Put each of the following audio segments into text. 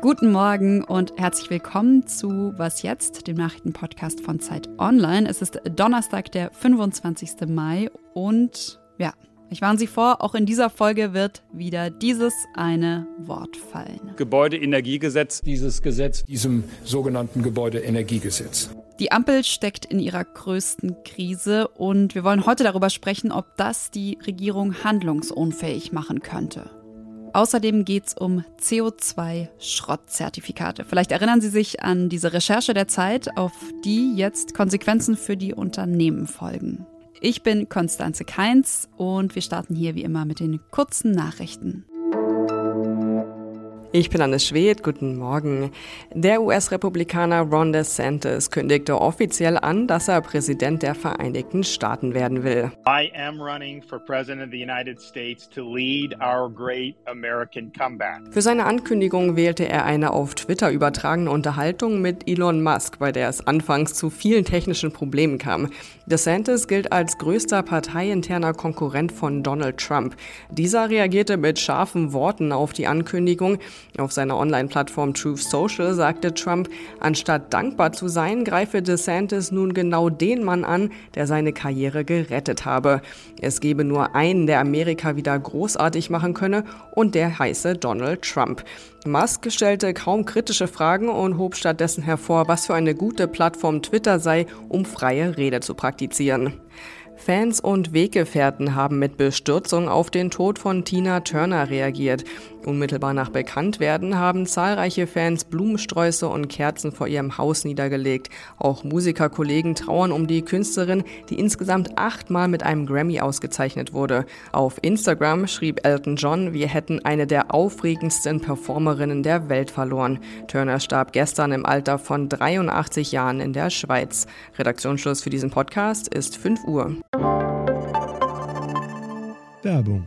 Guten Morgen und herzlich willkommen zu Was jetzt, dem Nachrichtenpodcast von Zeit Online. Es ist Donnerstag, der 25. Mai und ja, ich warne Sie vor, auch in dieser Folge wird wieder dieses eine Wort fallen. Gebäudeenergiegesetz. Dieses Gesetz, diesem sogenannten Gebäudeenergiegesetz. Die Ampel steckt in ihrer größten Krise und wir wollen heute darüber sprechen, ob das die Regierung handlungsunfähig machen könnte. Außerdem geht es um CO2-Schrottzertifikate. Vielleicht erinnern Sie sich an diese Recherche der Zeit, auf die jetzt Konsequenzen für die Unternehmen folgen. Ich bin Konstanze Keins und wir starten hier wie immer mit den kurzen Nachrichten. Ich bin Anne Schwedt, guten Morgen. Der US-Republikaner Ron DeSantis kündigte offiziell an, dass er Präsident der Vereinigten Staaten werden will. I am running for President of the United States to lead our great American comeback. Für seine Ankündigung wählte er eine auf Twitter übertragene Unterhaltung mit Elon Musk, bei der es anfangs zu vielen technischen Problemen kam. DeSantis gilt als größter parteiinterner Konkurrent von Donald Trump. Dieser reagierte mit scharfen Worten auf die Ankündigung. Auf seiner Online-Plattform Truth Social sagte Trump, anstatt dankbar zu sein, greife DeSantis nun genau den Mann an, der seine Karriere gerettet habe. Es gebe nur einen, der Amerika wieder großartig machen könne, und der heiße Donald Trump. Musk stellte kaum kritische Fragen und hob stattdessen hervor, was für eine gute Plattform Twitter sei, um freie Rede zu praktizieren. Fans und Weggefährten haben mit Bestürzung auf den Tod von Tina Turner reagiert. Unmittelbar nach Bekanntwerden haben zahlreiche Fans Blumensträuße und Kerzen vor ihrem Haus niedergelegt. Auch Musikerkollegen trauern um die Künstlerin, die insgesamt achtmal mit einem Grammy ausgezeichnet wurde. Auf Instagram schrieb Elton John, wir hätten eine der aufregendsten Performerinnen der Welt verloren. Turner starb gestern im Alter von 83 Jahren in der Schweiz. Redaktionsschluss für diesen Podcast ist 5 Uhr. Werbung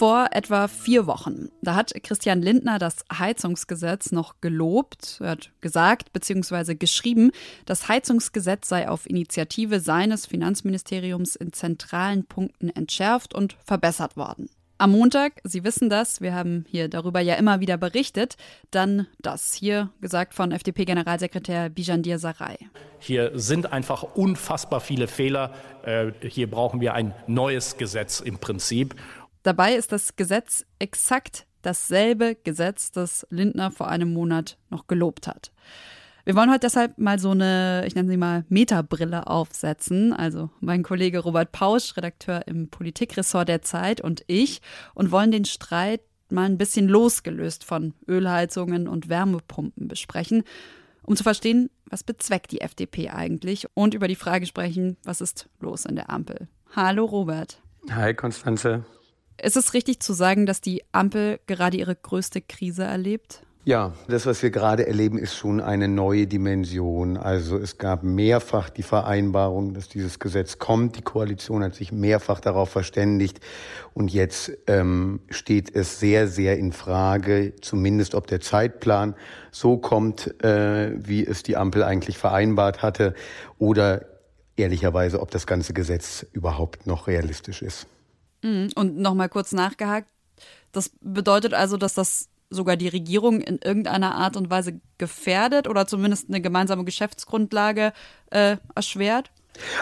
Vor etwa vier Wochen, da hat Christian Lindner das Heizungsgesetz noch gelobt. Hat gesagt bzw. geschrieben, das Heizungsgesetz sei auf Initiative seines Finanzministeriums in zentralen Punkten entschärft und verbessert worden. Am Montag, Sie wissen das, wir haben hier darüber ja immer wieder berichtet, dann das hier gesagt von FDP-Generalsekretär Bijandir Sarai. Hier sind einfach unfassbar viele Fehler. Äh, hier brauchen wir ein neues Gesetz im Prinzip. Dabei ist das Gesetz exakt dasselbe Gesetz, das Lindner vor einem Monat noch gelobt hat. Wir wollen heute deshalb mal so eine, ich nenne sie mal, Metabrille aufsetzen. Also mein Kollege Robert Pausch, Redakteur im Politikressort der Zeit und ich und wollen den Streit mal ein bisschen losgelöst von Ölheizungen und Wärmepumpen besprechen, um zu verstehen, was bezweckt die FDP eigentlich und über die Frage sprechen, was ist los in der Ampel. Hallo Robert. Hi Konstanze. Ist es richtig zu sagen, dass die Ampel gerade ihre größte Krise erlebt? Ja, das, was wir gerade erleben, ist schon eine neue Dimension. Also es gab mehrfach die Vereinbarung, dass dieses Gesetz kommt. Die Koalition hat sich mehrfach darauf verständigt. Und jetzt ähm, steht es sehr, sehr in Frage, zumindest ob der Zeitplan so kommt, äh, wie es die Ampel eigentlich vereinbart hatte, oder ehrlicherweise, ob das ganze Gesetz überhaupt noch realistisch ist. Mhm. Und nochmal kurz nachgehakt. Das bedeutet also, dass das sogar die Regierung in irgendeiner Art und Weise gefährdet oder zumindest eine gemeinsame Geschäftsgrundlage äh, erschwert?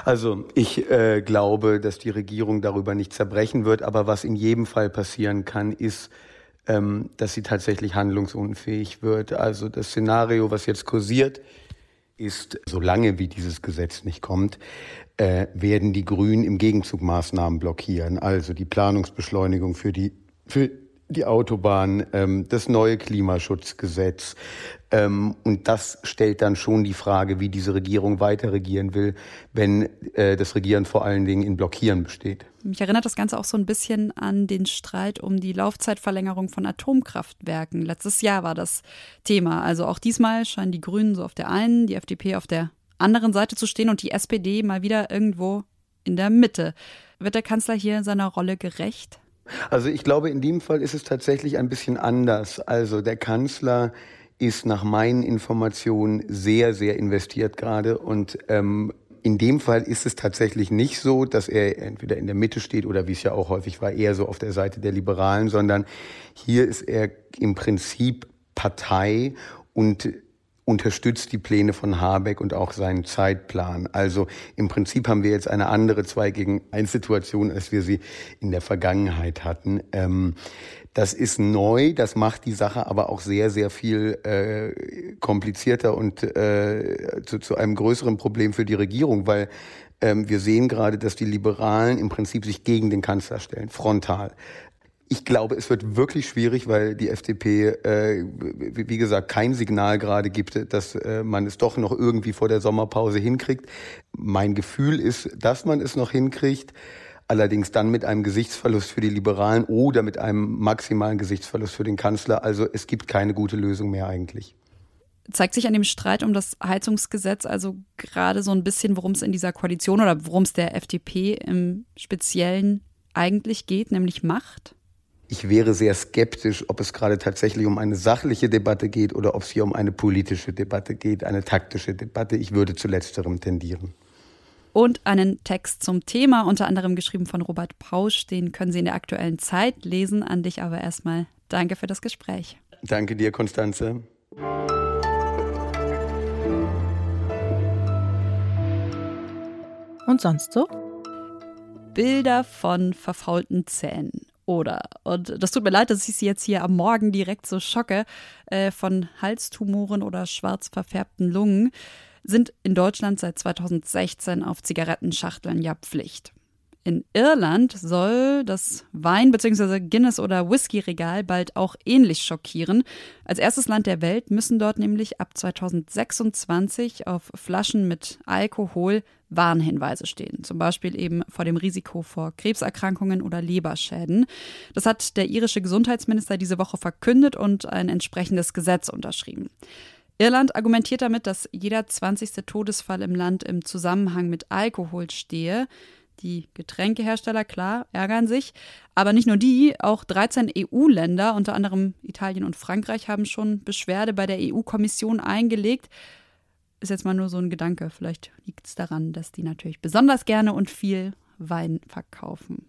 Also ich äh, glaube, dass die Regierung darüber nicht zerbrechen wird, aber was in jedem Fall passieren kann, ist, ähm, dass sie tatsächlich handlungsunfähig wird. Also das Szenario, was jetzt kursiert, ist, solange wie dieses Gesetz nicht kommt, äh, werden die Grünen im Gegenzug Maßnahmen blockieren. Also die Planungsbeschleunigung für die, für die Autobahn, ähm, das neue Klimaschutzgesetz. Ähm, und das stellt dann schon die Frage, wie diese Regierung weiter regieren will, wenn äh, das Regieren vor allen Dingen in Blockieren besteht. Mich erinnert das Ganze auch so ein bisschen an den Streit um die Laufzeitverlängerung von Atomkraftwerken. Letztes Jahr war das Thema. Also auch diesmal scheinen die Grünen so auf der einen, die FDP auf der anderen Seite zu stehen und die SPD mal wieder irgendwo in der Mitte. Wird der Kanzler hier seiner Rolle gerecht? Also ich glaube, in dem Fall ist es tatsächlich ein bisschen anders. Also der Kanzler ist nach meinen Informationen sehr, sehr investiert gerade und ähm, in dem Fall ist es tatsächlich nicht so, dass er entweder in der Mitte steht oder wie es ja auch häufig war, eher so auf der Seite der Liberalen, sondern hier ist er im Prinzip Partei und unterstützt die Pläne von Habeck und auch seinen Zeitplan. Also im Prinzip haben wir jetzt eine andere zwei gegen eins Situation, als wir sie in der Vergangenheit hatten. Ähm, das ist neu, das macht die Sache aber auch sehr, sehr viel äh, komplizierter und äh, zu, zu einem größeren Problem für die Regierung, weil ähm, wir sehen gerade, dass die Liberalen im Prinzip sich gegen den Kanzler stellen, frontal. Ich glaube, es wird wirklich schwierig, weil die FDP, äh, wie gesagt, kein Signal gerade gibt, dass äh, man es doch noch irgendwie vor der Sommerpause hinkriegt. Mein Gefühl ist, dass man es noch hinkriegt, allerdings dann mit einem Gesichtsverlust für die Liberalen oder mit einem maximalen Gesichtsverlust für den Kanzler. Also es gibt keine gute Lösung mehr eigentlich. Zeigt sich an dem Streit um das Heizungsgesetz also gerade so ein bisschen, worum es in dieser Koalition oder worum es der FDP im Speziellen eigentlich geht, nämlich Macht? Ich wäre sehr skeptisch, ob es gerade tatsächlich um eine sachliche Debatte geht oder ob es hier um eine politische Debatte geht, eine taktische Debatte. Ich würde zu letzterem tendieren. Und einen Text zum Thema, unter anderem geschrieben von Robert Pausch, den können Sie in der aktuellen Zeit lesen. An dich aber erstmal danke für das Gespräch. Danke dir, Konstanze. Und sonst so? Bilder von verfaulten Zähnen oder, und das tut mir leid, dass ich Sie jetzt hier am Morgen direkt so schocke, äh, von Halstumoren oder schwarz verfärbten Lungen, sind in Deutschland seit 2016 auf Zigarettenschachteln ja Pflicht. In Irland soll das Wein- bzw. Guinness- oder Whisky-Regal bald auch ähnlich schockieren. Als erstes Land der Welt müssen dort nämlich ab 2026 auf Flaschen mit Alkohol Warnhinweise stehen, zum Beispiel eben vor dem Risiko vor Krebserkrankungen oder Leberschäden. Das hat der irische Gesundheitsminister diese Woche verkündet und ein entsprechendes Gesetz unterschrieben. Irland argumentiert damit, dass jeder 20. Todesfall im Land im Zusammenhang mit Alkohol stehe. Die Getränkehersteller, klar, ärgern sich. Aber nicht nur die, auch 13 EU-Länder, unter anderem Italien und Frankreich, haben schon Beschwerde bei der EU-Kommission eingelegt. Ist jetzt mal nur so ein Gedanke. Vielleicht liegt es daran, dass die natürlich besonders gerne und viel Wein verkaufen.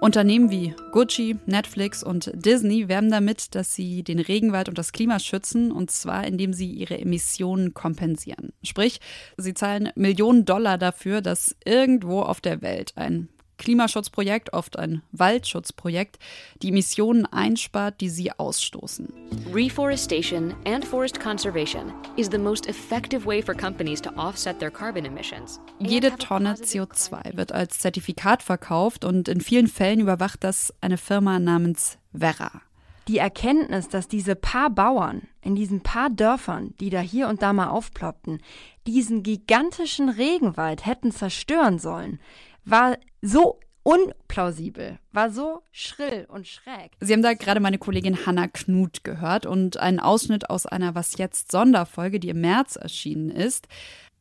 Unternehmen wie Gucci, Netflix und Disney werben damit, dass sie den Regenwald und das Klima schützen, und zwar indem sie ihre Emissionen kompensieren. Sprich, sie zahlen Millionen Dollar dafür, dass irgendwo auf der Welt ein Klimaschutzprojekt, oft ein Waldschutzprojekt, die Emissionen einspart, die sie ausstoßen. Reforestation and forest conservation is the most effective way for companies to offset their carbon emissions. Jede Tonne CO2 wird als Zertifikat verkauft und in vielen Fällen überwacht das eine Firma namens Verra. Die Erkenntnis, dass diese paar Bauern in diesen paar Dörfern, die da hier und da mal aufploppten, diesen gigantischen Regenwald hätten zerstören sollen, war so unplausibel, war so schrill und schräg. Sie haben da gerade meine Kollegin Hanna Knut gehört und einen Ausschnitt aus einer Was jetzt Sonderfolge, die im März erschienen ist.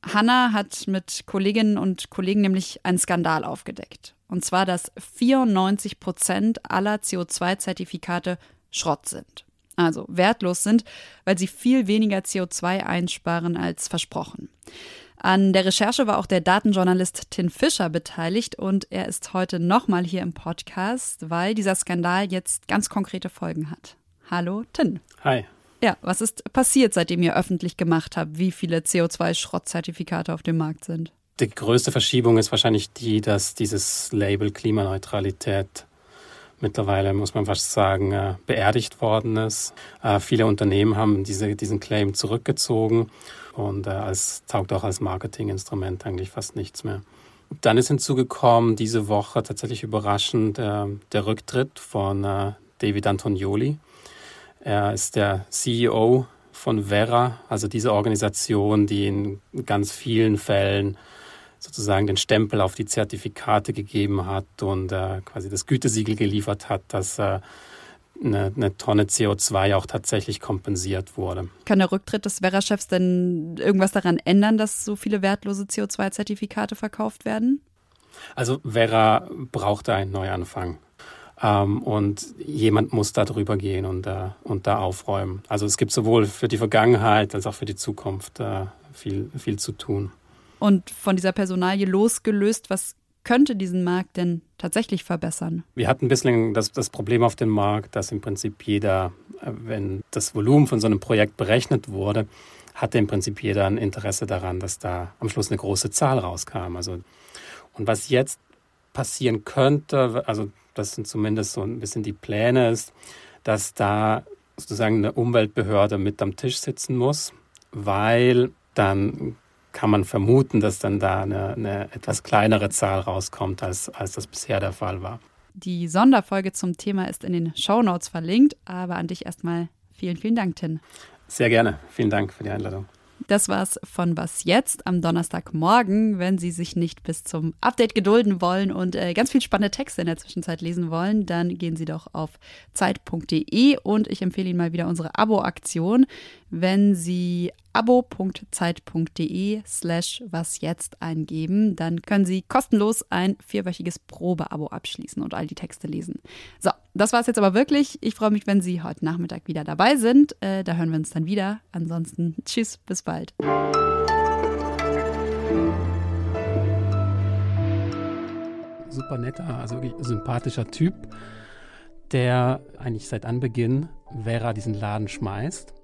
Hanna hat mit Kolleginnen und Kollegen nämlich einen Skandal aufgedeckt. Und zwar, dass 94 Prozent aller CO2-Zertifikate Schrott sind. Also wertlos sind, weil sie viel weniger CO2 einsparen als versprochen. An der Recherche war auch der Datenjournalist Tin Fischer beteiligt und er ist heute nochmal hier im Podcast, weil dieser Skandal jetzt ganz konkrete Folgen hat. Hallo, Tin. Hi. Ja, was ist passiert, seitdem ihr öffentlich gemacht habt, wie viele CO2-Schrottzertifikate auf dem Markt sind? Die größte Verschiebung ist wahrscheinlich die, dass dieses Label Klimaneutralität mittlerweile, muss man fast sagen, äh, beerdigt worden ist. Äh, viele Unternehmen haben diese, diesen Claim zurückgezogen und äh, als, taugt auch als Marketinginstrument eigentlich fast nichts mehr. Dann ist hinzugekommen diese Woche tatsächlich überraschend äh, der Rücktritt von äh, David Antonioli. Er ist der CEO von Vera, also diese Organisation, die in ganz vielen Fällen sozusagen den Stempel auf die Zertifikate gegeben hat und äh, quasi das Gütesiegel geliefert hat, dass äh, eine, eine, Tonne CO2 auch tatsächlich kompensiert wurde. Kann der Rücktritt des Vera-Chefs denn irgendwas daran ändern, dass so viele wertlose CO2-Zertifikate verkauft werden? Also Vera brauchte einen Neuanfang. Ähm, und jemand muss da drüber gehen und, äh, und da aufräumen. Also es gibt sowohl für die Vergangenheit als auch für die Zukunft äh, viel, viel zu tun. Und von dieser Personalie losgelöst, was könnte diesen Markt denn tatsächlich verbessern? Wir hatten bislang das, das Problem auf dem Markt, dass im Prinzip jeder, äh, wenn das Volumen von so einem Projekt berechnet wurde, hatte im Prinzip jeder ein Interesse daran, dass da am Schluss eine große Zahl rauskam. Also, und was jetzt passieren könnte, also das sind zumindest so ein bisschen die Pläne, ist, dass da sozusagen eine Umweltbehörde mit am Tisch sitzen muss, weil dann kann man vermuten, dass dann da eine, eine etwas kleinere Zahl rauskommt, als, als das bisher der Fall war. Die Sonderfolge zum Thema ist in den Show Notes verlinkt, aber an dich erstmal vielen, vielen Dank, Tin. Sehr gerne. Vielen Dank für die Einladung. Das war's von Was jetzt am Donnerstagmorgen. Wenn Sie sich nicht bis zum Update gedulden wollen und äh, ganz viel spannende Texte in der Zwischenzeit lesen wollen, dann gehen Sie doch auf zeit.de und ich empfehle Ihnen mal wieder unsere Abo-Aktion. Wenn Sie abo.zeit.de slash was jetzt eingeben, dann können Sie kostenlos ein vierwöchiges Probeabo abschließen und all die Texte lesen. So, das war es jetzt aber wirklich. Ich freue mich, wenn Sie heute Nachmittag wieder dabei sind. Äh, da hören wir uns dann wieder. Ansonsten tschüss, bis bald. Super netter, also wirklich sympathischer Typ, der eigentlich seit Anbeginn Vera diesen Laden schmeißt